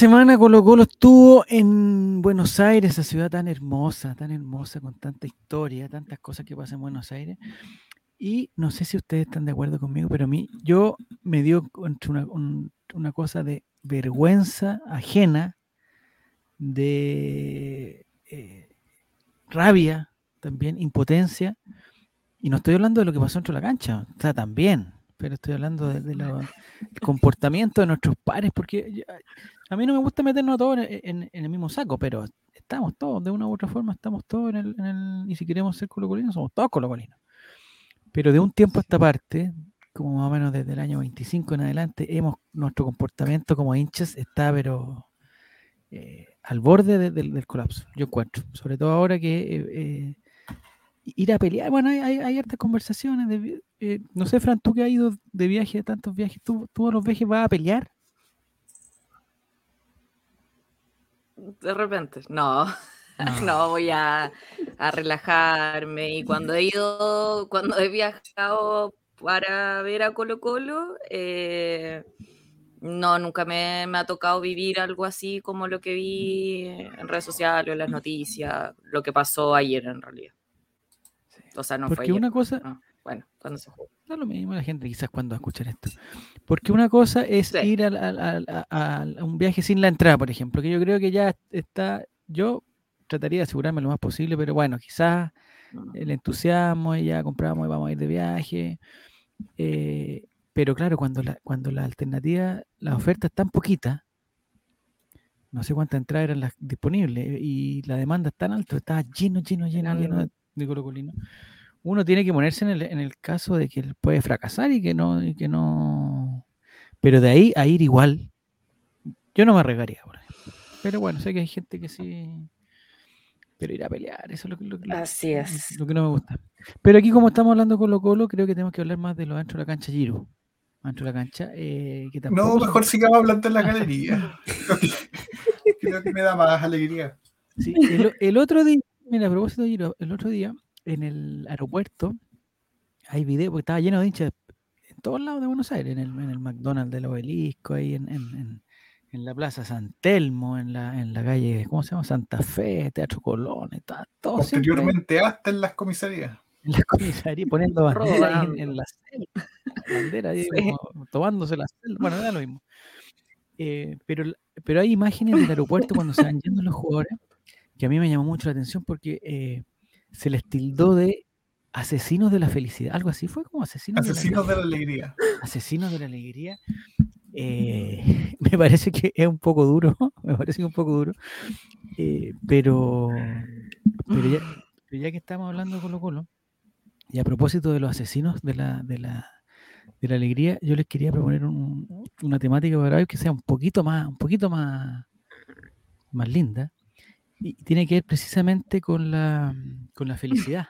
semana Colo Colo estuvo en Buenos Aires, esa ciudad tan hermosa, tan hermosa, con tanta historia, tantas cosas que pasan en Buenos Aires. Y no sé si ustedes están de acuerdo conmigo, pero a mí yo me dio una, cosa de vergüenza ajena, de eh, rabia también, impotencia. Y no estoy hablando de lo que pasó dentro de la cancha, o sea, también, pero estoy hablando del comportamiento de nuestros pares, porque a mí no me gusta meternos todos en, el mismo saco, pero estamos todos, de una u otra forma, estamos todos en el, y si queremos ser colocolinos, somos todos colocolinos. Pero de un tiempo a esta parte, como más o menos desde el año 25 en adelante, hemos, nuestro comportamiento como hinchas está, pero eh, al borde del colapso, yo encuentro. Sobre todo ahora que eh, eh, ir a pelear, bueno, hay, hay, hartas conversaciones. De, no sé, Fran, tú que has ido de viaje, de tantos viajes, ¿tú, todos los viajes vas a pelear? De repente, no. No, voy a, a, relajarme. Y cuando he ido, cuando he viajado para ver a Colo Colo, eh, no, nunca me, ha tocado vivir algo así como lo que vi en redes sociales, en las noticias, lo que pasó ayer en realidad. O sea, no Porque fue una cosa... bueno, cuando se jugó. No lo mismo la gente quizás cuando escuchan esto. Porque una cosa es ir a, un viaje sin la entrada, por ejemplo, que yo creo que ya está, yo trataría de asegurarme lo más posible, pero bueno, quizás el entusiasmo y ya compramos y vamos a ir de viaje. Eh, pero claro, cuando la, cuando la alternativa, la oferta es tan poquita, no sé cuántas entradas eran las disponibles y la demanda es tan alta, está lleno, lleno, lleno, lleno de colocolino. Uno tiene que ponerse en el, en el caso de que él puede fracasar y que no, y que no. Pero de ahí a ir igual, yo no me arriesgaría, por Pero bueno, sé que hay gente que sí. Pero ir a pelear, eso es lo, que Así es. lo que no me gusta. Pero aquí, como estamos hablando con Colo Colo, creo que tenemos que hablar más de lo dentro de la cancha Giro dentro de la cancha. Eh, no, mejor sigamos hablando en la galería. Creo que me da más alegría. Sí, el, otro día, mira, a propósito el otro día en el aeropuerto hay video, porque estaba lleno de hinchas en todos lados de Buenos Aires, en el, en el McDonald's del obelisco, ahí en, en, en, la Plaza San Telmo, en la, en la calle, ¿cómo se llama? Santa Fe, Teatro Colón, está todo. Posteriormente hasta en las comisarías en la comisaría poniendo bandera en, la celda, bandera tomándose la celda, bueno, era lo mismo. Eh, pero, pero hay imágenes del aeropuerto cuando se van yendo los jugadores que a mí me llamó mucho la atención porque eh, se les tildó de asesinos de la felicidad, algo así fue como asesinos, asesinos de, la, alegría. Asesinos de la alegría. Eh, me parece que es un poco duro, me parece un poco duro, pero, pero ya, pero ya que estamos hablando de Colo Colo, y a propósito de los asesinos de la, de la, de la alegría, yo les quería proponer una temática para hoy que sea un poquito más, un poquito más, más linda. Y tiene que ver precisamente con la, con la felicidad.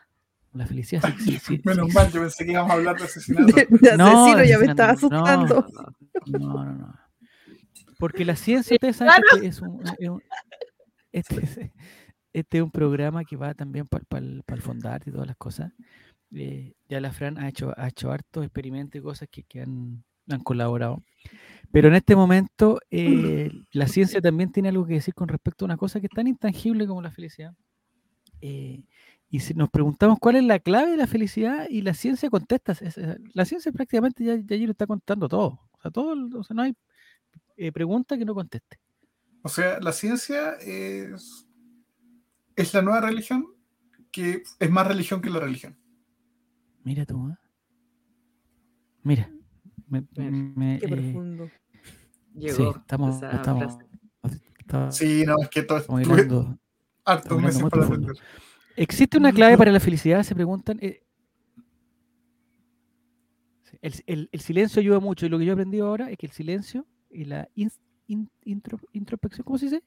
La felicidad. Sí, sí, Menos mal, yo pensé que íbamos a hablar de asesinato. no, asesino ya me estaba asustando. No, no, no. Porque la ciencia, ustedes saben que es un, este, este, es un programa que va también para, para, para el fondarte y todas las cosas. Eh, ya la Fran ha hecho, ha hecho hartos experimentos y cosas que, que han, han, colaborado. Pero en este momento eh, la ciencia también tiene algo que decir con respecto a una cosa que es tan intangible como la felicidad. Eh, y si nos preguntamos cuál es la clave de la felicidad y la ciencia contesta, la ciencia prácticamente ya, ya lo está contando todo. O sea, todo, o sea, no hay pregunta que no conteste. O sea, la ciencia es, es la nueva religión que es más religión que la religión. Mira tú, ¿eh? Mira. Me, Qué eh, profundo. Llegó sí, estamos, estamos, Sí, no, es que todo esto hartos meses para aprender. ¿Existe una clave para la felicidad? Se preguntan. Eh, el, el, el, silencio ayuda mucho y lo que yo he aprendido ahora es que el silencio y la introspección, ¿cómo se dice?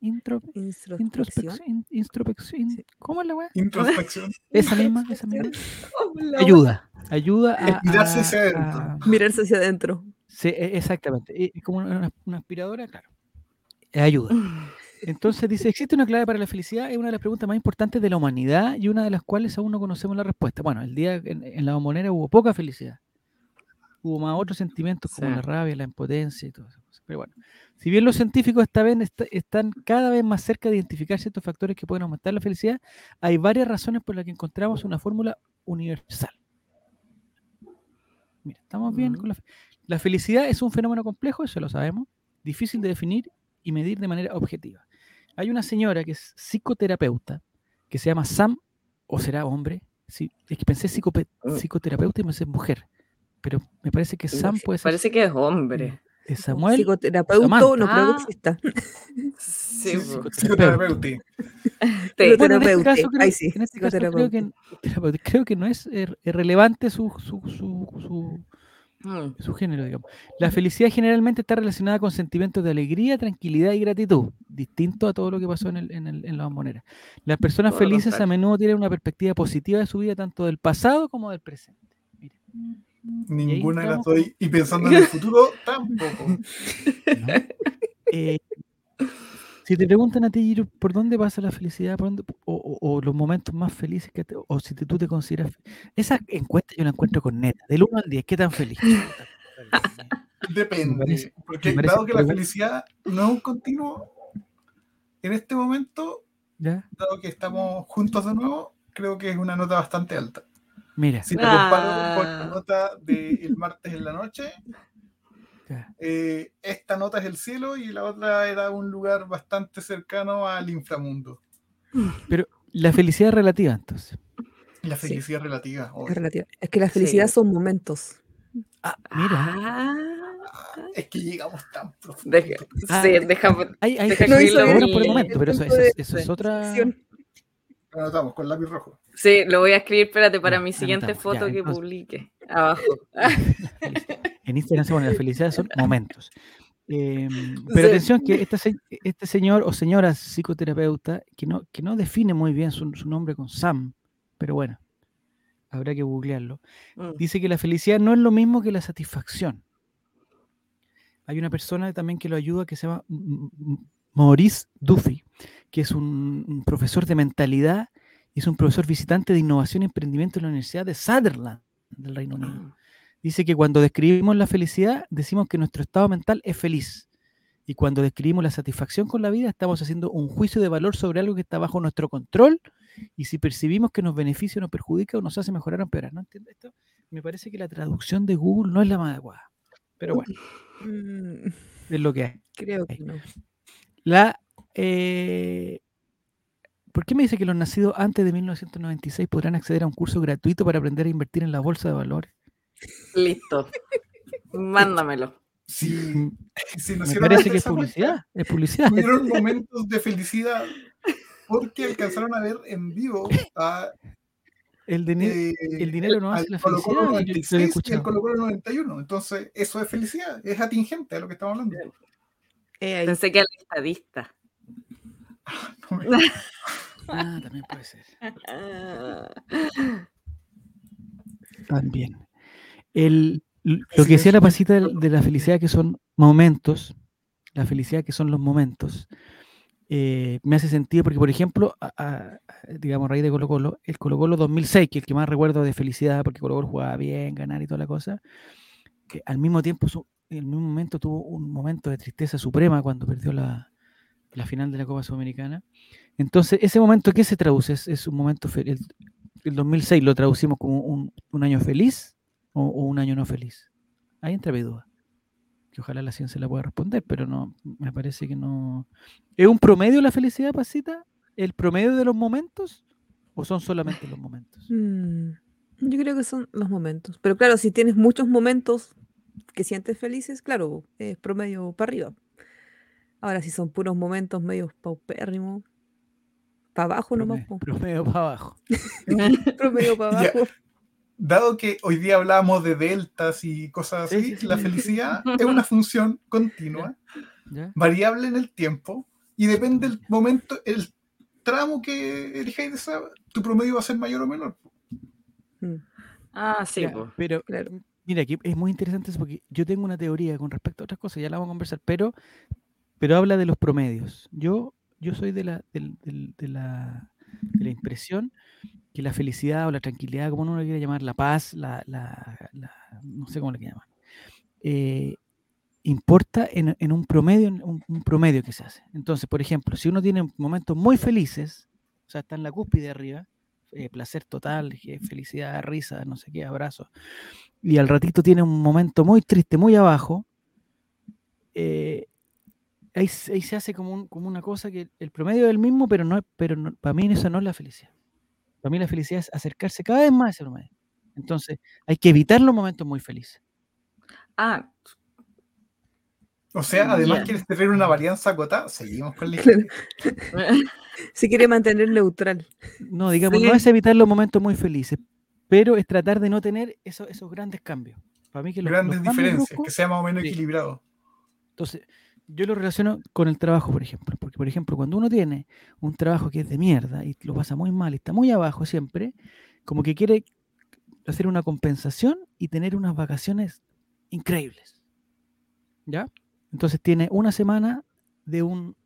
intro, introspección. introspección. ¿Cómo es la weá? Introspección. Esa misma, esa misma. ayuda. Ayuda a, mirarse hacia adentro. Mirarse hacia adentro. Sí, e, exactamente. como una, aspiradora, claro. Ayuda. Entonces dice, ¿existe una clave para la felicidad? Es una de las preguntas más importantes de la humanidad y una de las cuales aún no conocemos la respuesta. Bueno, el día en, la bombonera hubo poca felicidad. Hubo más otros sentimientos como la rabia, la impotencia y todo eso. Pero bueno, si bien los científicos esta vez están cada vez más cerca de identificar ciertos factores que pueden aumentar la felicidad, hay varias razones por las que encontramos una fórmula universal. Mira, estamos bien con la, la felicidad es un fenómeno complejo, eso lo sabemos, difícil de definir y medir de manera objetiva. Hay una señora que es psicoterapeuta, que se llama Sam, o será hombre, sí, es que pensé ah. psicoterapeuta y me pensé mujer, pero me parece que Sam puede ser. Parece que es hombre. ¿Es Samuel? Psicoterapeuta, no creo que exista. Sí, psicoterapeuta. Bueno, en este caso creo, sí, en este caso creo, que, creo que no es relevante su, su, su, Mm. su género, digamos. La felicidad generalmente está relacionada con sentimientos de alegría, tranquilidad y gratitud, distinto a todo lo que pasó en, el, en, el, en la bombonera. Las personas felices a menudo tienen una perspectiva positiva de su vida, tanto del pasado como del presente. Ninguna de las doy. Y pensando en el futuro, tampoco. Eh, si te preguntan a ti, ¿por dónde pasa la felicidad? o, los momentos más felices que o si tú te consideras. Esa encuesta yo la encuentro con neta, del 1 al 10, ¿qué tan feliz? Depende, porque dado que la felicidad no es un continuo, en este momento, dado que estamos juntos de nuevo, creo que es una nota bastante alta. Mira. Si te comparo con la ah. nota del martes en la noche, eh, esta nota es el cielo y la otra era un lugar bastante cercano al inframundo. Pero la felicidad es relativa, entonces. La felicidad relativa, es relativa. Es que la felicidad son momentos. Ah, mira. Ah, es que llegamos tan profundo. Ah, sí, déjame. Hay, hay no por el momento, pero eso, eso, es otra. Anotamos con lápiz rojo. Sí, lo voy a escribir, espérate, para mi siguiente foto que publique. Abajo. en Instagram se pone la felicidad son momentos. Em, pero atención que este, este, señor o señora psicoterapeuta, que no, que no define muy bien su, nombre con Sam, pero bueno, habrá que googlearlo, mm. dice que la felicidad no es lo mismo que la satisfacción. Hay una persona también que lo ayuda que se llama Maurice Duffy, que es un, profesor de mentalidad es un profesor visitante de innovación y emprendimiento en la Universidad de Sutherland del Reino Unido. Dice que cuando describimos la felicidad, decimos que nuestro estado mental es feliz. Y cuando describimos la satisfacción con la vida, estamos haciendo un juicio de valor sobre algo que está bajo nuestro control. Y si percibimos que nos beneficia o nos perjudica o nos hace mejorar o empeorar. ¿No entiendes esto? Me parece que la traducción de Google no es la más adecuada. Pero bueno, mm. es lo que hay. Creo que no. La, eh, ¿Por qué me dice que los nacidos antes de 1996 podrán acceder a un curso gratuito para aprender a invertir en la bolsa de valores? Listo. Mándamelo. Sí, me parece que es publicidad. Es publicidad. Tuvieron momentos de felicidad porque alcanzaron a ver en vivo a el, dinero, eh, el dinero no hace la felicidad. 96 y el Colo 91. Entonces, eso es felicidad. Es atingente a lo que estamos hablando. Eh, Pensé que era el estadista. ah, también puede ser. También. El, lo que decía la pasita de, la felicidad, que son momentos, la felicidad que son los momentos, eh, me hace sentido porque, por ejemplo, digamos, a raíz de Colo Colo, el Colo Colo 2006, que es el que más recuerdo de felicidad, porque Colo Colo jugaba bien, ganar y toda la cosa, que al mismo tiempo, en el mismo momento tuvo un momento de tristeza suprema cuando perdió la, la final de la Copa Sudamericana. Entonces, ese momento, ¿qué se traduce? Es, un momento feliz. El, 2006 lo traducimos como un, un año feliz o, un año no feliz. Ahí entra mi duda. Que ojalá la ciencia la pueda responder, pero no, me parece que no. ¿Es un promedio la felicidad, Pasita? ¿El promedio de los momentos? ¿O son solamente los momentos? Mm, yo creo que son los momentos. Pero claro, si tienes muchos momentos que sientes felices, claro, es promedio para arriba. Ahora, si son puros momentos medios paupérrimos, para abajo nomás. Promedio para abajo. promedio para abajo. Dado que hoy día hablamos de deltas y cosas así, la felicidad es una función continua, variable en el tiempo, y depende del momento, el tramo que elijáis de esa, tu promedio va a ser mayor o menor. Mm. Ah, sí. pero, mira, aquí es muy interesante eso porque yo tengo una teoría con respecto a otras cosas, ya la vamos a conversar, pero pero habla de los promedios. Yo, yo soy de la, de, la, impresión que la felicidad o la tranquilidad, como uno le quiere llamar, la paz, la, no sé cómo le llaman, eh, importa en, un promedio, un, un, promedio que se hace. Entonces, por ejemplo, si uno tiene momentos muy felices, o sea, está en la cúspide arriba, eh, placer total, felicidad, risa, no sé qué, abrazos, y al ratito tiene un momento muy triste, muy abajo, eh, ahí, se hace como, como, una cosa que el promedio es el mismo, pero, no, pero para mí eso no es la felicidad. Para mí la felicidad es acercarse cada vez más a ese promedio. Entonces, hay que evitar los momentos muy felices. Ah, o sea, además quieres tener una varianza acotada, seguimos con la Si quiere mantener neutral. No, digamos, no es evitar los momentos muy felices, pero es tratar de no tener esos, esos grandes cambios. Para mí que los, grandes diferencias, que sea más o menos equilibrado. Entonces, yo lo relaciono con el trabajo, por ejemplo. Porque, por ejemplo, cuando uno tiene un trabajo que es de mierda y lo pasa muy mal y está muy abajo siempre, como que quiere hacer una compensación y tener unas vacaciones increíbles. ¿Ya? Entonces tiene una semana de un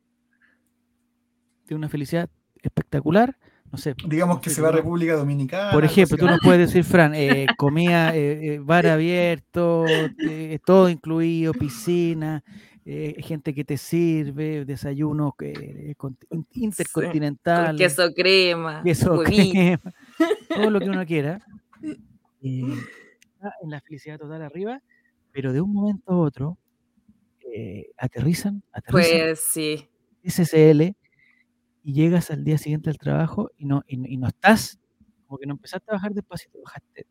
de una felicidad espectacular. No sé. Digamos que se va a República Dominicana. Por ejemplo, tú no puedes decir, Fran, eh, comida, eh, eh, bar abierto, todo incluido, piscina, gente que te sirve, desayuno intercontinental. queso crema. Queso crema. Todo lo que uno quiera. en la felicidad total arriba, pero de un momento a otro eh, aterrizan, aterrizan. Pues sí. SSL y llegas al día siguiente al trabajo y no, y, no estás, como que no empezaste a trabajar despacito, bajaste.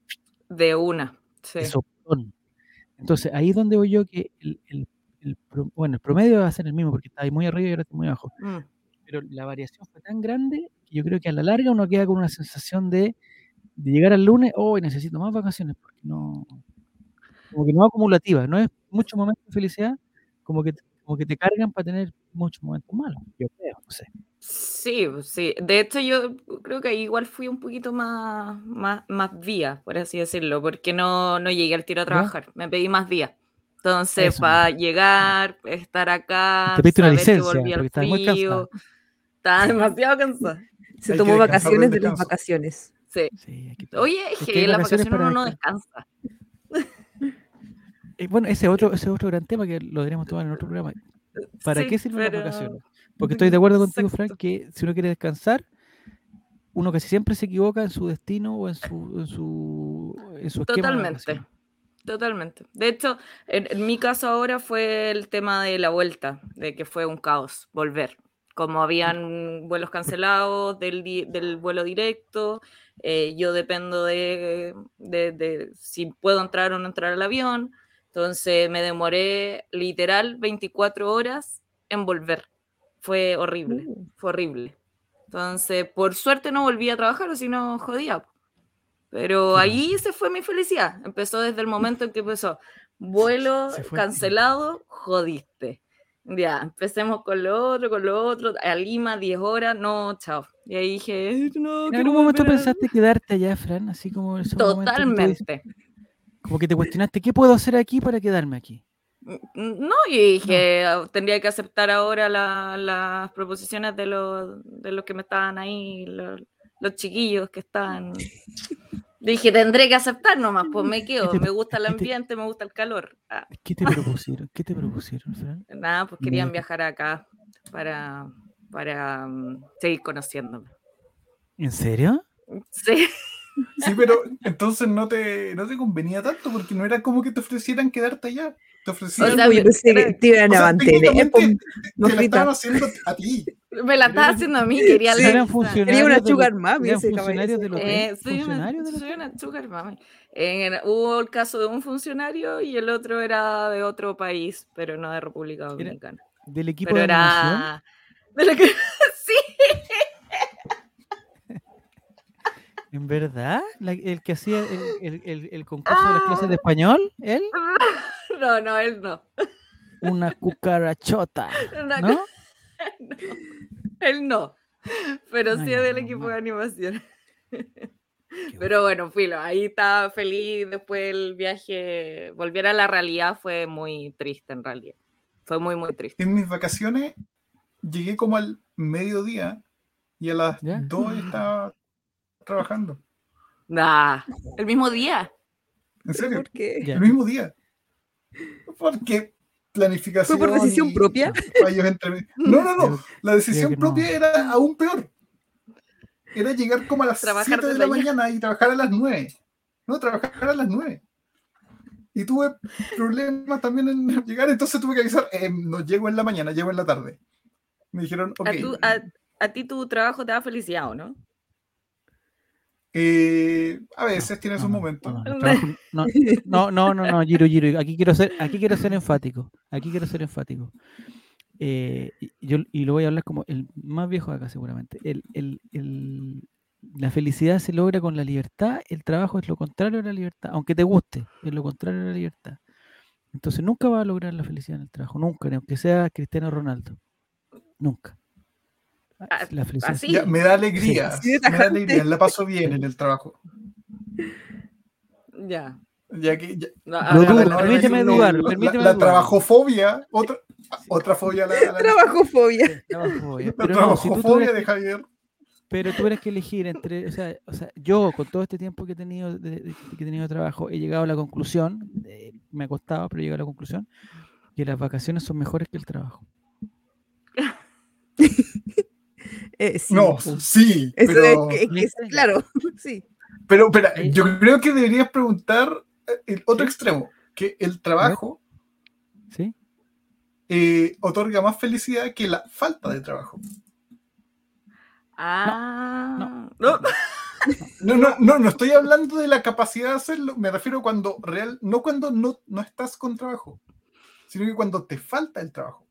De una, sí. Entonces, ahí es donde voy yo que el, el, bueno, el promedio va a ser el mismo porque está ahí muy arriba y ahora está muy abajo. Mm. Pero la variación fue tan grande que yo creo que a la larga uno queda con una sensación de, de llegar al lunes, oh, necesito más vacaciones, porque no, como que no acumulativa, no es mucho momento de felicidad, como que, como que te cargan para tener muchos momentos malos, yo creo, no sé. Sí, sí. De hecho, yo creo que igual fui un poquito más, más, más vía, por así decirlo, porque no, no llegué al tiro a trabajar, me pedí más días. Entonces, para llegar, estar acá, te pediste una licencia, porque estás muy cansado. Estaba demasiado cansado. Se tomó vacaciones de las vacaciones. Sí. Oye, es que en las vacaciones uno no descansa. Eh, bueno, ese otro, ese otro gran tema que lo deberíamos tomar en otro programa. ¿Para qué sirven las vacaciones? Porque estoy de acuerdo contigo, Frank, que si uno quiere descansar, uno casi siempre se equivoca en su destino o en su, en su, en su Totalmente. Totalmente. De hecho, en, mi caso ahora fue el tema de la vuelta, de que fue un caos volver. Como habían vuelos cancelados del, del vuelo directo, eh, yo dependo de, de, de, si puedo entrar o no entrar al avión. Entonces me demoré literal 24 horas en volver. Fue horrible, uh. fue horrible. Entonces, por suerte no volví a trabajar, o si no, jodía. Pero ahí se fue mi felicidad. Empezó desde el momento en que empezó. Vuelo cancelado, jodiste. Ya, empecemos con lo otro, con lo otro. A Lima, 10 horas, no, chao. Y ahí dije, no. ¿En algún momento pensaste quedarte allá, Fran? Así como Totalmente. Como que te cuestionaste, ¿qué puedo hacer aquí para quedarme aquí? No, y dije, ah, tendría que aceptar ahora las proposiciones de los, de los que me estaban ahí, los, chiquillos que están. Dije, tendré que aceptar nomás, pues me quedo. me gusta el ambiente, me gusta el calor. Ah. ¿Qué te propusieron? ¿Qué te propusieron, Fran? Nada, pues querían viajar acá para, para mm, seguir conociéndome. ¿En serio? Sí. Sí, pero entonces no te, no te convenía tanto porque no era como que te ofrecieran quedarte allá. Te ofrecieran. O sea, te, te iban a mantener. Te la estaban haciendo a ti. Me la estaba haciendo a mí, quería sí, eran Quería una sugar mami. Ese funcionarios de eh, soy, una, soy una sugar mami. En, hubo el caso de un funcionario y el otro era de otro país, pero no de República Dominicana. ¿Del equipo pero de era... De la que... sí. ¿En verdad? ¿El que hacía el, concurso de las clases de ah. español? ¿Él? No, no, él no. Una cucarachota. ¿No? él no. Pero sí es del equipo de animación. Pero bueno, filo, ahí estaba feliz. Después el viaje, volver a la realidad fue muy triste en realidad. Fue muy, muy triste. En mis vacaciones llegué como al mediodía y a las dos estaba trabajando. Nah, el mismo día. ¿En serio? ¿Por qué? El mismo día. Porque planificación. ¿Fue por decisión propia? No, no, no. La decisión propia era aún peor. Era llegar como a las 7 de la mañana y trabajar a las 9. No, trabajar a las 9. Y tuve problemas también en llegar, entonces tuve que avisar, eh, no llego en la mañana, llego en la tarde. Me dijeron, ok. ¿A, ti tu trabajo te da felicidad o no? Eh, a veces tiene sus momentos. No, no, no, no, no, Giro, Giro. Aquí quiero ser, aquí quiero ser enfático. Aquí quiero ser enfático. Eh, yo, y lo voy a hablar como el más viejo de acá, seguramente. El, el, el, la felicidad se logra con la libertad, el trabajo es lo contrario a la libertad, aunque te guste, es lo contrario a la libertad. Entonces nunca vas a lograr la felicidad en el trabajo, nunca, aunque sea Cristiano Ronaldo. Nunca. Ah, la felicidad. me da alegría, me da alegría, la paso bien en el trabajo. Ya. Ya que, permíteme dudar, permíteme la, trabajofobia, otra, otra fobia. La, la, trabajofobia. trabajofobia. La trabajofobia de Javier pero tú tienes que elegir entre, o sea, o sea, yo con todo este tiempo que he tenido de, que he tenido trabajo, he llegado a la conclusión, me ha costado, pero he llegado a la conclusión, que las vacaciones son mejores que el trabajo. Eh, no, sí, pero... claro, sí. Pero, espera, yo creo que deberías preguntar eh, el otro extremo, que el trabajo ¿Sí? Eh, otorga más felicidad que la falta de trabajo. Ah, no. No. No, no, no, estoy hablando de la capacidad de hacerlo, me refiero cuando real, no cuando no, no estás con trabajo, sino que cuando te falta el trabajo.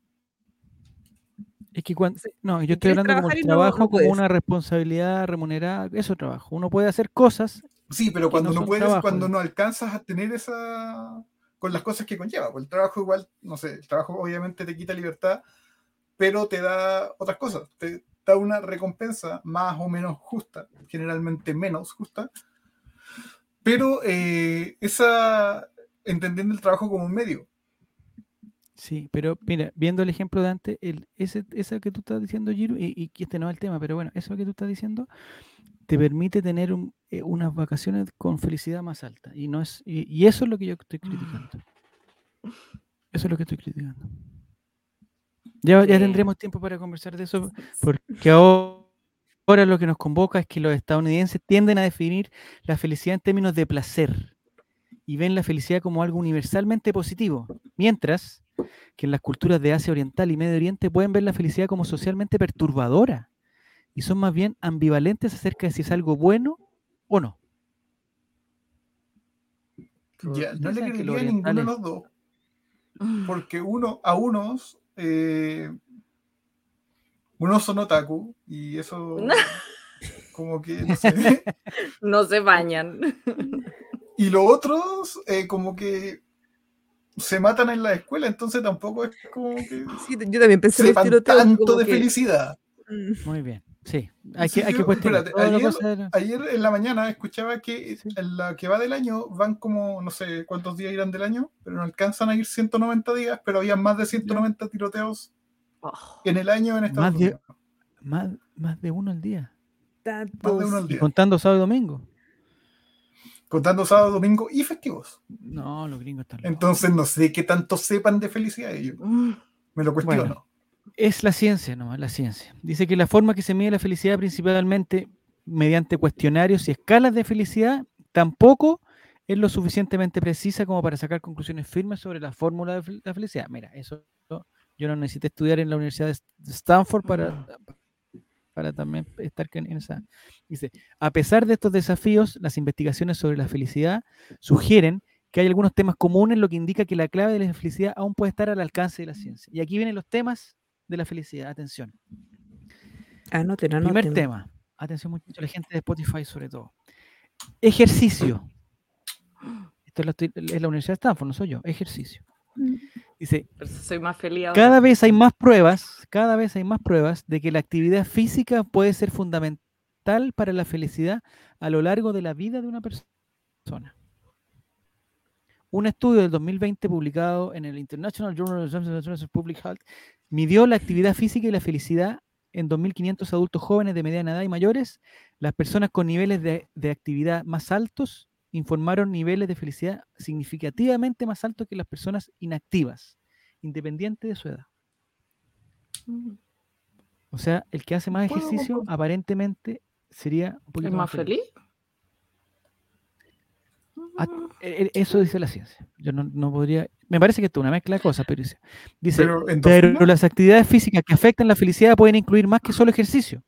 Es que cuando, no, yo estoy hablando como el trabajo como una responsabilidad remunerada, eso trabajo. Uno puede hacer cosas. Sí, pero cuando no, puedes, cuando no alcanzas a tener esa con las cosas que conlleva. Pues el trabajo igual, no sé, el trabajo obviamente te quita libertad, pero te da otras cosas. Te, da una recompensa más o menos justa, generalmente menos justa, pero eh, esa, entendiendo el trabajo como un medio. Sí, pero mira, viendo el ejemplo de antes, el, ese, esa que tú estás diciendo, Giro, y, que este no es el tema, pero bueno, eso que tú estás diciendo, te permite tener eh, unas vacaciones con felicidad más alta. Y, no es, y eso es lo que yo estoy criticando. Eso es lo que estoy criticando. Ya, tendremos tiempo para conversar de eso, porque ahora, lo que nos convoca es que los estadounidenses tienden a definir la felicidad en términos de placer y ven la felicidad como algo universalmente positivo, mientras que en las culturas de Asia Oriental y Medio Oriente pueden ver la felicidad como socialmente perturbadora y son más bien ambivalentes acerca de si es algo bueno o no. Ya, no le creería a ninguno de los dos. Porque uno, a unos eh, unos son otaku y eso como que no, sé. no se bañan. Y los otros eh, como que se matan en la escuela, entonces tampoco es como que yo también pensé tanto de felicidad. Mm. Muy bien. Sí, hay que, hay que ayer, en la mañana escuchaba que en la que va del año van como, no sé cuántos días irán del año, pero no alcanzan a ir 190 días, pero había más de 190 tiroteos oh. en el año en Estados más Unidos. De, más, de uno al día. Más de uno al día. contando sábado y domingo. Contando sábado, domingo y festivos. No, los gringos están Entonces no sé qué tanto sepan de felicidad ellos. Mm. Me lo cuestiono. Es la ciencia, no, la ciencia. Dice que la forma que se mide la felicidad principalmente mediante cuestionarios y escalas de felicidad tampoco es lo suficientemente precisa como para sacar conclusiones firmes sobre la fórmula de la felicidad. Mira, eso yo no necesité estudiar en la Universidad de Stanford para, para también estar en esa. Dice, a pesar de estos desafíos, las investigaciones sobre la felicidad sugieren que hay algunos temas comunes, lo que indica que la clave de la felicidad aún puede estar al alcance de la ciencia. Y aquí vienen los temas de la felicidad. Atención. Anoten, anoten. Primer tema. Atención mucho la gente de Spotify sobre todo. Ejercicio. Esto es la, Universidad de Stanford, no soy yo. Ejercicio. Dice, soy más feliz cada vez hay más pruebas, cada vez hay más pruebas de que la actividad física puede ser fundamental para la felicidad a lo largo de la vida de una persona. Un estudio del 2020 publicado en el International Journal of Public Health midió la actividad física y la felicidad en 2.500 adultos jóvenes de mediana edad y mayores. Las personas con niveles de, actividad más altos informaron niveles de felicidad significativamente más altos que las personas inactivas, independiente de su edad. Mm. O sea, el que hace más ejercicio aparentemente sería un poquito más, feliz. Ah, e, e, eso dice la ciencia. Yo no, podría. Me parece que esto es una mezcla de cosas, pero dice. dice pero las actividades físicas que afectan la felicidad pueden incluir más que solo ejercicio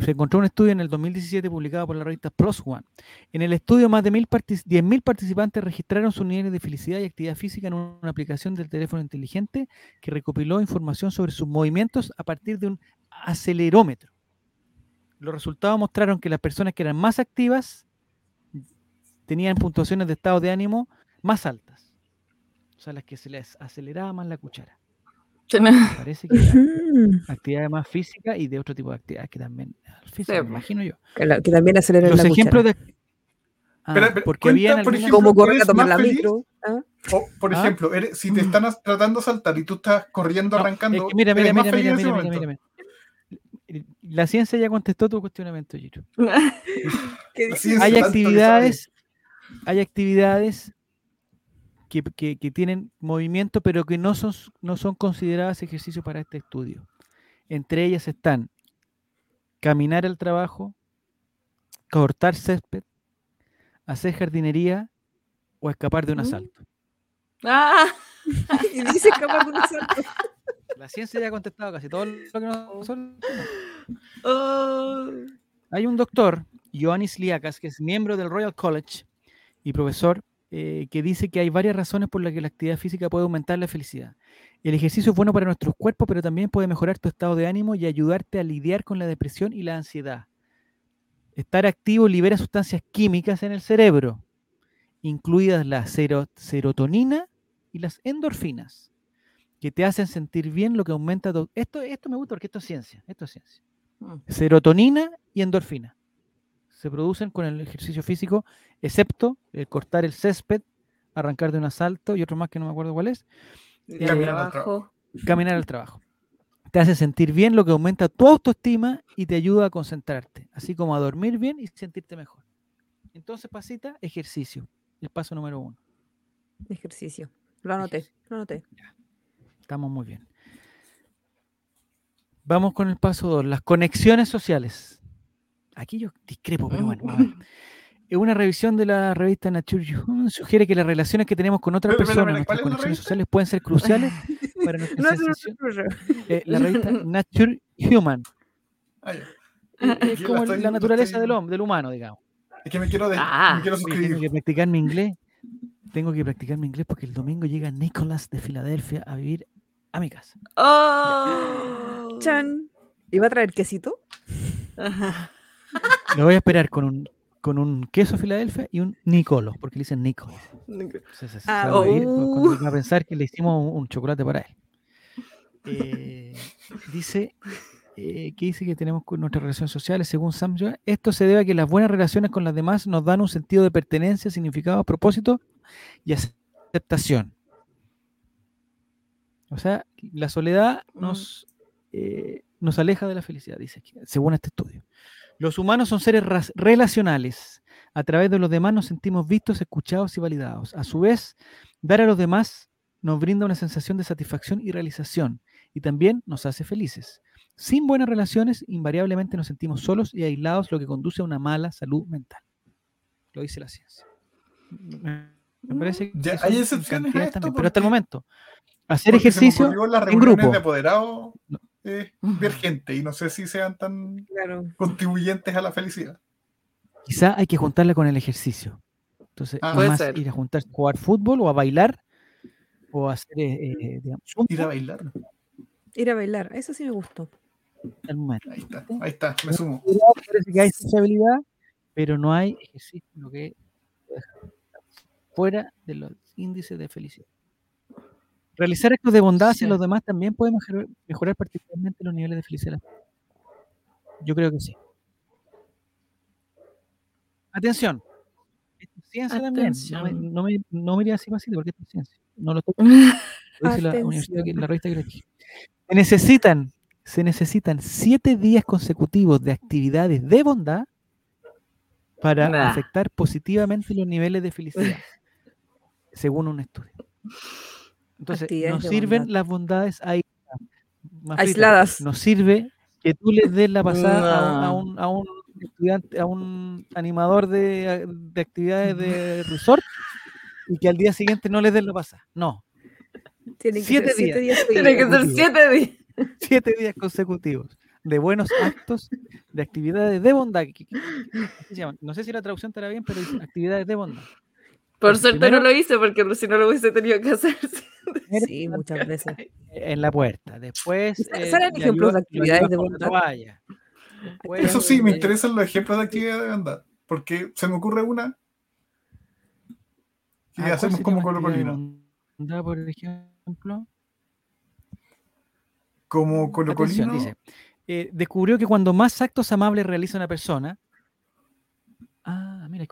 se encontró un estudio en el 2017 publicado por la revista PLOS ONE. En el estudio, más de 10.000 participantes registraron sus niveles de felicidad y actividad física en una aplicación del teléfono inteligente que recopiló información sobre sus movimientos a partir de un acelerómetro. Los resultados mostraron que las personas que eran más activas tenían puntuaciones de estado de ánimo más altas. O sea, las que se les aceleraba más la cuchara. Parece que actividades más físicas y de otro tipo de actividades que también física, me imagino yo. Que, también aceleran Los ejemplos de ah, porque bien por ejemplo, como correr a tomar la micro. ¿ah? O, por ¿Ah? ejemplo, si te están tratando de saltar y tú estás corriendo, arrancando. mira, mira, mira, mira, mira, mira, La ciencia ya contestó tu cuestionamiento, Giro. hay actividades, hay actividades que, tienen movimiento, pero que no son, no son consideradas ejercicios para este estudio. Entre ellas están caminar al trabajo, cortar césped, hacer jardinería o escapar de un mm. asalto. Ah. y dice escapar de un asalto. La ciencia ya ha contestado casi todo lo que nosotros. Oh. Hay un doctor, Ioannis Liakas, que es miembro del Royal College y profesor eh, que dice que hay varias razones por las que la actividad física puede aumentar la felicidad. El ejercicio es bueno para nuestros cuerpos, pero también puede mejorar tu estado de ánimo y ayudarte a lidiar con la depresión y la ansiedad. Estar activo libera sustancias químicas en el cerebro, incluidas la serotonina y las endorfinas, que te hacen sentir bien, lo que aumenta... Esto, esto me gusta porque esto es ciencia. Esto es ciencia. Mm. Serotonina y endorfina se producen con el ejercicio físico, excepto el cortar el césped, arrancar de un asalto y otro más que no me acuerdo cuál es. caminar, al trabajo. caminar al trabajo. Te hace sentir bien, lo que aumenta tu autoestima y te ayuda a concentrarte, así como a dormir bien y sentirte mejor. Entonces, pasita, ejercicio. El paso número uno. Ejercicio. Lo anoté, lo anoté. Estamos muy bien. Vamos con el paso dos, las conexiones sociales. Aquí yo discrepo, pero bueno. Una revisión de la revista Nature Human sugiere que las relaciones que tenemos con otras personas, nuestras conexiones sociales, pueden ser cruciales para nuestra sensación. Eh, la revista Nature Human. es como la naturaleza del hombre, del humano, digamos. Es que me quiero, de, ah, me quiero suscribir. Tengo que practicar mi inglés. Tengo que practicar mi inglés porque el domingo llega Nicholas de Filadelfia a vivir a mi casa. ¡Oh! ¡Chan! ¿Iba a traer quesito? Ajá. Lo voy a esperar con un, con un queso Filadelfia y un Nicolo, porque le dicen Nicolo. Ah, va, a uh. pensar que le hicimos un, chocolate para él. Eh, dice eh, que dice que tenemos con nuestras relaciones sociales, según Sam esto se debe a que las buenas relaciones con las demás nos dan un sentido de pertenencia, significado, propósito y aceptación. O sea, la soledad mm. nos, eh, nos aleja de la felicidad, dice, según este estudio. Los humanos son seres relacionales. A través de los demás nos sentimos vistos, escuchados y validados. A su vez, dar a los demás nos brinda una sensación de satisfacción y realización y también nos hace felices. Sin buenas relaciones, invariablemente nos sentimos solos y aislados, lo que conduce a una mala salud mental. Lo dice la ciencia. Me parece que hay excepciones pero hasta el momento, hacer ejercicio en grupo. De ver gente y no sé si sean tan contribuyentes a la felicidad. Quizá hay que juntarla con el ejercicio. Entonces, ah, más ir a juntarse, jugar fútbol o a bailar o hacer, eh, eh, ir a bailar. Ir a bailar, eso sí me gustó. Ahí está, ahí está, me sumo. Parece que hay sociabilidad, pero no hay ejercicio lo que fuera de los índices de felicidad. Realizar actos de bondad hacia los demás también puede mejorar, particularmente los niveles de felicidad. Yo creo que sí. Atención. Esto es ciencia también. No me, no, me, así fácil porque esto es ciencia. No lo toco. Lo dice la universidad, la revista que Se necesitan, se necesitan siete días consecutivos de actividades de bondad para afectar positivamente los niveles de felicidad, según un estudio. Entonces, nos sirven las bondades aisladas. Nos sirve que tú les des la pasada a, un, a, un, estudiante, a un animador de, de actividades de resort y que al día siguiente no les des la pasada. No. Tiene que siete ser días. Tiene que ser siete días. Siete días consecutivos de buenos actos, de actividades de bondad. No sé si la traducción estará bien, pero actividades de bondad. Por suerte no lo hice porque si no lo hubiese tenido que hacer. Sí, muchas veces. En la puerta. Después. Eh, ejemplos de actividades de bondad? Eso sí, me interesan los ejemplos de actividades de bondad. Porque se me ocurre una. Y ah, hacemos como Colo Colino. Por ejemplo. Como Colo Colino. Eh, descubrió que cuando más actos amables realiza una persona. Ah, mira,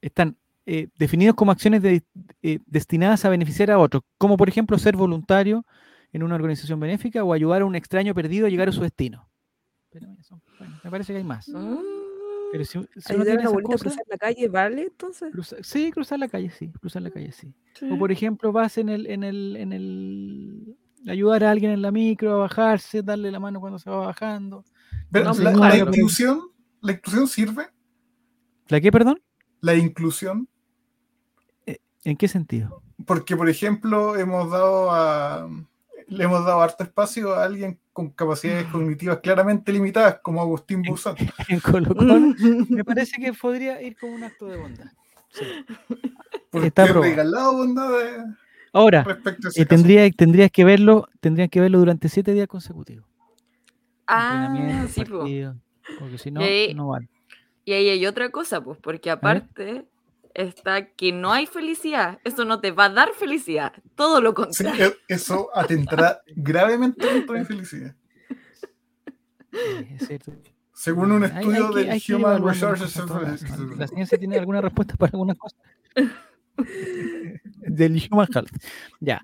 están eh, definidos como acciones eh, destinadas a beneficiar a otros, como por ejemplo ser voluntario en una organización benéfica o ayudar a un extraño perdido a llegar a su destino. me parece que hay más. Mm. Pero si, uno tiene a cruzar la calle, ¿vale? Entonces. sí, cruzar la calle, sí. Cruzar la calle, sí. O por ejemplo, vas en el, en el, en el ayudar a alguien en la micro a bajarse, darle la mano cuando se va bajando. Pero la, inclusión, ¿la inclusión sirve? ¿La qué, perdón? La inclusión. ¿En qué sentido? Porque, por ejemplo, hemos dado a, le hemos dado harto espacio a alguien con capacidades cognitivas claramente limitadas, como Agustín. En Colocón, me parece que podría ir como un acto de bondad. Sí. Porque Está regalado bondad Ahora, eh, tendría, tendrías que verlo, tendrías que verlo durante siete días consecutivos. Ah, sí, Porque si no, no vale. Y ahí hay otra cosa, pues, porque aparte está que no hay felicidad. Eso no te va a dar felicidad. Todo lo contrario. E, eso atentará gravemente contra la infelicidad. Según un estudio del Human Resources La ciencia tiene alguna respuesta para alguna cosa. del Human Health. Ya.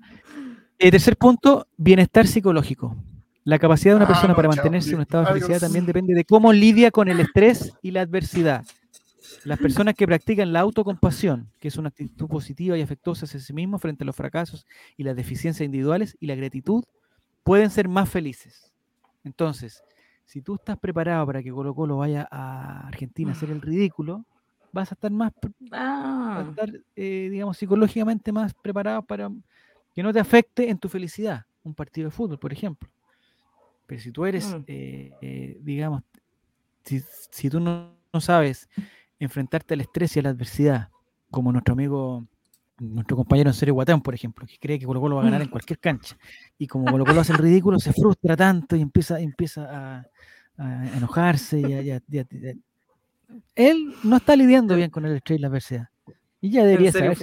El tercer punto, bienestar psicológico. La capacidad de una ah, persona para mantenerse en un estado de felicidad también depende de cómo lidia con el estrés y la adversidad. Las personas que practican la autocompasión, que es una actitud positiva y afectuosa hacia sí mismo frente a los fracasos y las deficiencias individuales, y la gratitud, pueden ser más felices. Entonces, si tú estás preparado para que Colo Colo vaya a Argentina a hacer el ridículo, vas a estar más, ah. eh, digamos, psicológicamente más preparado para que no te afecte en tu felicidad un partido de fútbol, por ejemplo. Pero si tú eres, mm. eh, eh, digamos, si, tú no, no sabes enfrentarte al estrés y a la adversidad, como nuestro amigo, nuestro compañero en serio Guatán, por ejemplo, que cree que Colo Colo va a ganar en cualquier cancha. Y como Colo Colo hace el ridículo, se frustra tanto y empieza, empieza a, enojarse. Y él no está lidiando bien con el estrés y la adversidad. Y ya debería saber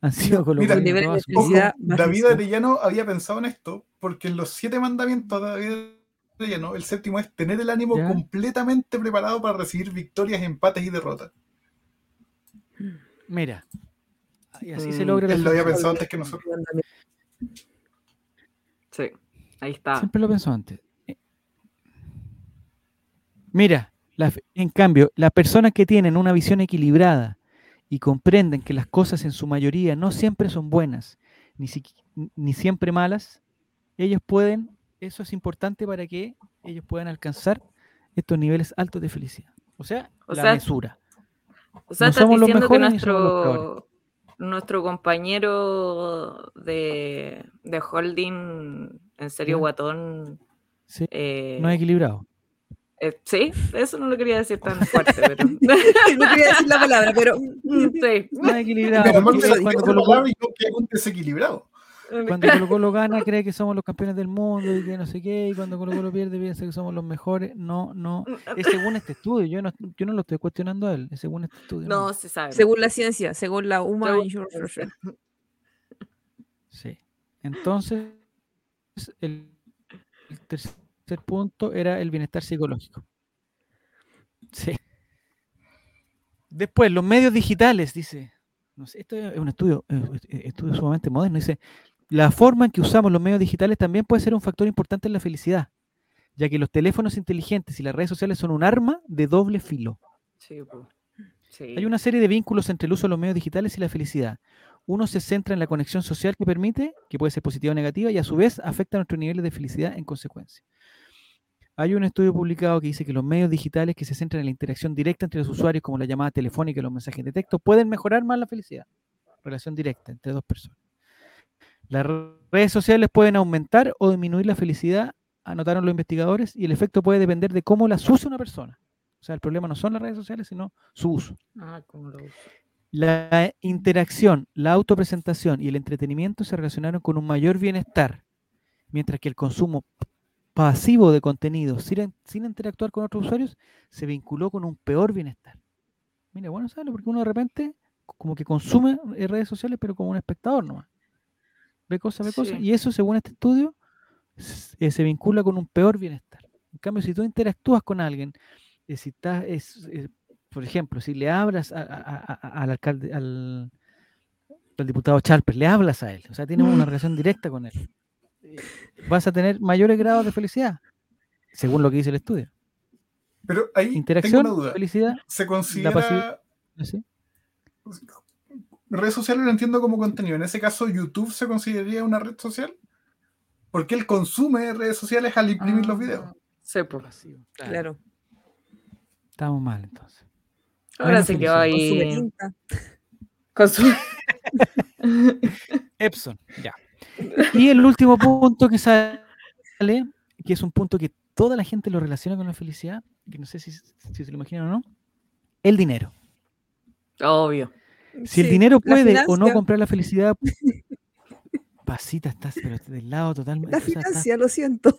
han sido Colo Mira, David Arellano había pensado en esto, porque en los siete mandamientos de David el séptimo es tener el ánimo completamente preparado para recibir victorias, empates y derrotas. Mira, y así se mm, logra. Él lo había pensado antes que nosotros. Sí, ahí está. Siempre lo pensó antes. Eh, mira, en cambio, las personas que tienen una visión equilibrada y comprenden que las cosas en su mayoría no siempre son buenas, ni, ni siempre malas, ellos pueden eso es importante para que ellos puedan alcanzar estos niveles altos de felicidad. O sea, la mesura. O sea, estás diciendo que nuestro, nuestro compañero de, de holding, en serio, guatón. Eh, no es equilibrado. Eh, sí, eso no lo quería decir tan fuerte, pero. no quería decir la palabra, pero. sí. No es equilibrado. Pero cuando, que es un desequilibrado. Cuando Colo Colo gana cree que somos los campeones del mundo y que no sé qué, y cuando Colo Colo pierde piensa que somos los mejores. No, no, es según este estudio, yo no, yo no lo estoy cuestionando a él, es según este estudio. No, se sabe. Según la ciencia, según la Human Sí. Entonces, el, el tercer punto era el bienestar psicológico. Sí. Después, los medios digitales, dice. No sé, esto es un estudio, estudio sumamente moderno. Dice, la forma en que usamos los medios digitales también puede ser un factor importante en la felicidad, ya que los teléfonos inteligentes y las redes sociales son un arma de doble filo. Hay una serie de vínculos entre el uso de los medios digitales y la felicidad. Uno se centra en la conexión social que permite, que puede ser positiva o negativa, y a su vez afecta a nuestros niveles de felicidad en consecuencia. Hay un estudio publicado que dice que los medios digitales que se centran en la interacción directa entre los usuarios, como la llamada telefónica y los mensajes de texto, pueden mejorar más la felicidad. Relación directa entre dos personas. Las redes sociales pueden aumentar o disminuir la felicidad, anotaron los investigadores, y el efecto puede depender de cómo las usa una persona. O sea, el problema no son las redes sociales, sino su uso. Ah, ¿cómo lo uso? La interacción, la autopresentación y el entretenimiento se relacionaron con un mayor bienestar, mientras que el consumo pasivo de contenido sin, sin interactuar con otros usuarios se vinculó con un peor bienestar. Mire, bueno, ¿sabes? Porque uno de repente como que consume redes sociales, pero como un espectador nomás. Ve cosas, ve cosas. Y eso, según este estudio, eh, se vincula con un peor bienestar. En cambio, si tú interactúas con alguien si es, por ejemplo, si le hablas al alcalde, al, diputado Charper, le hablas a él, o sea, tienes una relación directa con él, eh, vas a tener mayores grados de felicidad, según lo que dice el estudio. Pero ahí interacción, tengo una duda. felicidad, se considera redes sociales lo entiendo como contenido. En ese caso, YouTube se consideraría una red social. Porque él consume redes sociales al imprimir los videos. Ah, sí, por claro. Estamos mal entonces. Ahora se quedó ahí. Con su... Epson, ya. Y el último punto que sale, que es un punto que toda la gente lo relaciona con la felicidad, que no sé si, se lo imaginan o no, el dinero. Obvio. Si el dinero puede o no comprar la felicidad, pasita, estás pero del lado totalmente. La financia, lo siento.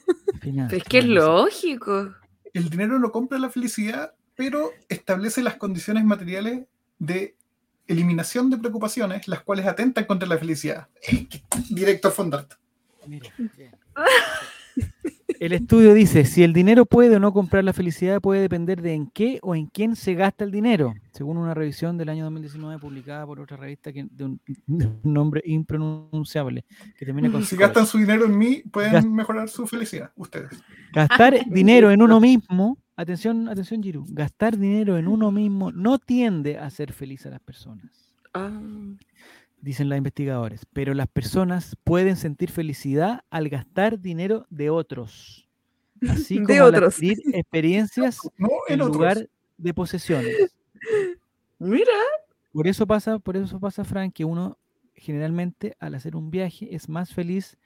es que es lógico. El dinero no compra la felicidad pero establece las condiciones materiales de eliminación de preocupaciones, las cuales atentan contra la felicidad. Director Fondart. El estudio dice, si el dinero puede o no comprar la felicidad puede depender de en qué o en quién se gasta el dinero, según una revisión del año 2019 publicada por otra revista que, de, un, nombre impronunciable. Que termina con si gastan su dinero en mí, pueden mejorar su felicidad, ustedes. Gastar dinero en uno mismo Atención, atención, Giru. Gastar dinero en uno mismo no tiende a hacer feliz a las personas. Ah. Dicen los investigadores. Pero las personas pueden sentir felicidad al gastar dinero de otros. Así como al adquirir experiencias en, lugar de posesiones. Mira. Por eso pasa, por eso pasa, Frank, que uno generalmente al hacer un viaje es más feliz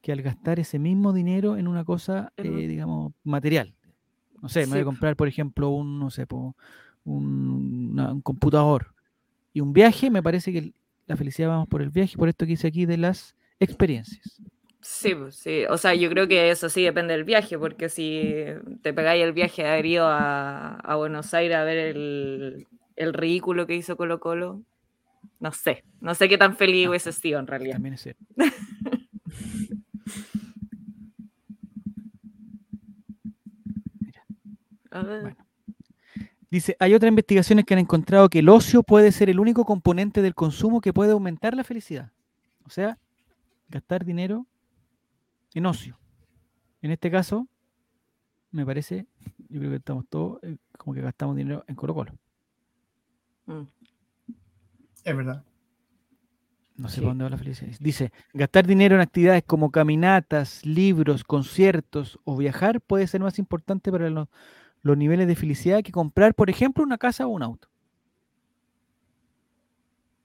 que al gastar ese mismo dinero en una cosa, eh, digamos, material. No sé, me voy a comprar, por ejemplo, un, no sé, un, computador. Y un viaje, me parece que la felicidad vamos por el viaje, por esto que hice aquí de las experiencias. Sí, pues, sí, o sea, yo creo que eso sí depende del viaje, porque si te pegáis el viaje de haber ido a, Buenos Aires a ver el, el, ridículo que hizo Colo Colo, no sé, no sé qué tan feliz hubiese sido en realidad. También es cierto. Dice, hay otras investigaciones que han encontrado que el ocio puede ser el único componente del consumo que puede aumentar la felicidad. O sea, gastar dinero en ocio. En este caso, me parece, yo creo que estamos todos eh, como que gastamos dinero en Colo Colo. Mm. Es verdad. No sé dónde va la felicidad. Dice, gastar dinero en actividades como caminatas, libros, conciertos o viajar puede ser más importante para los los niveles de felicidad que comprar, por ejemplo, una casa o un auto.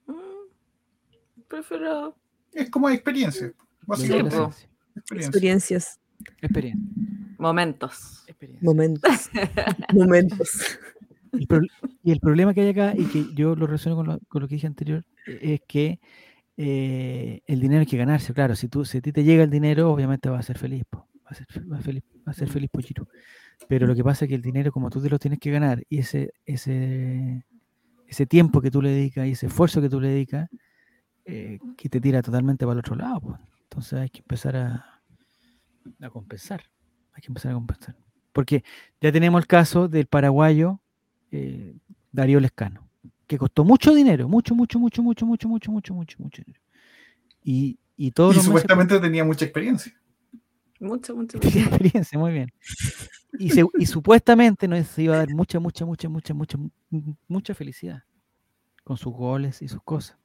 Mm, prefiero. Es como experiencia, básicamente. Experiencias. Experiencia. Momentos. Momentos. Momentos. Y, el problema que hay acá, y que yo lo relaciono con lo, que dije anterior, e, es que eh, el dinero hay que ganarse. Claro, si, tú, si a ti te llega el dinero, obviamente vas a ser feliz. Va, a ser, feliz, va a ser feliz. Pero lo que pasa es que el dinero, como tú te lo tienes que ganar, y ese, ese, ese tiempo que tú le dedicas y ese esfuerzo que tú le dedicas, eh, que te tira totalmente para el otro lado. Pues. Entonces hay que empezar a, a compensar. Hay que empezar a compensar. Porque ya tenemos el caso del paraguayo eh, Darío Lescano, que costó mucho dinero, mucho, mucho, mucho, mucho, mucho, mucho, mucho, mucho, mucho dinero. Y, y, y supuestamente tenía mucha experiencia. Mucho, mucho. experiencia, muy bien. Y, supuestamente no se iba a dar mucha, mucha, mucha, mucha, mucha, mucha felicidad con sus goles y sus cosas.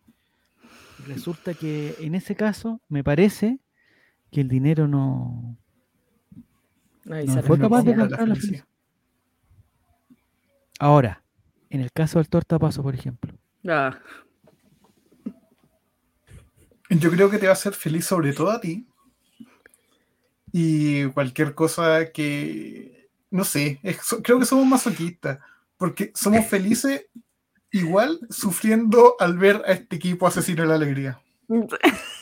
Resulta que en ese caso me parece que el dinero no, no fue capaz de comprar la felicidad. Ahora, en el caso del tortapaso, por ejemplo. Ah. Yo creo que te va a hacer feliz sobre todo a ti. Y cualquier cosa que, no sé, creo que somos masoquistas, porque somos felices igual sufriendo al ver a este equipo asesino de la alegría.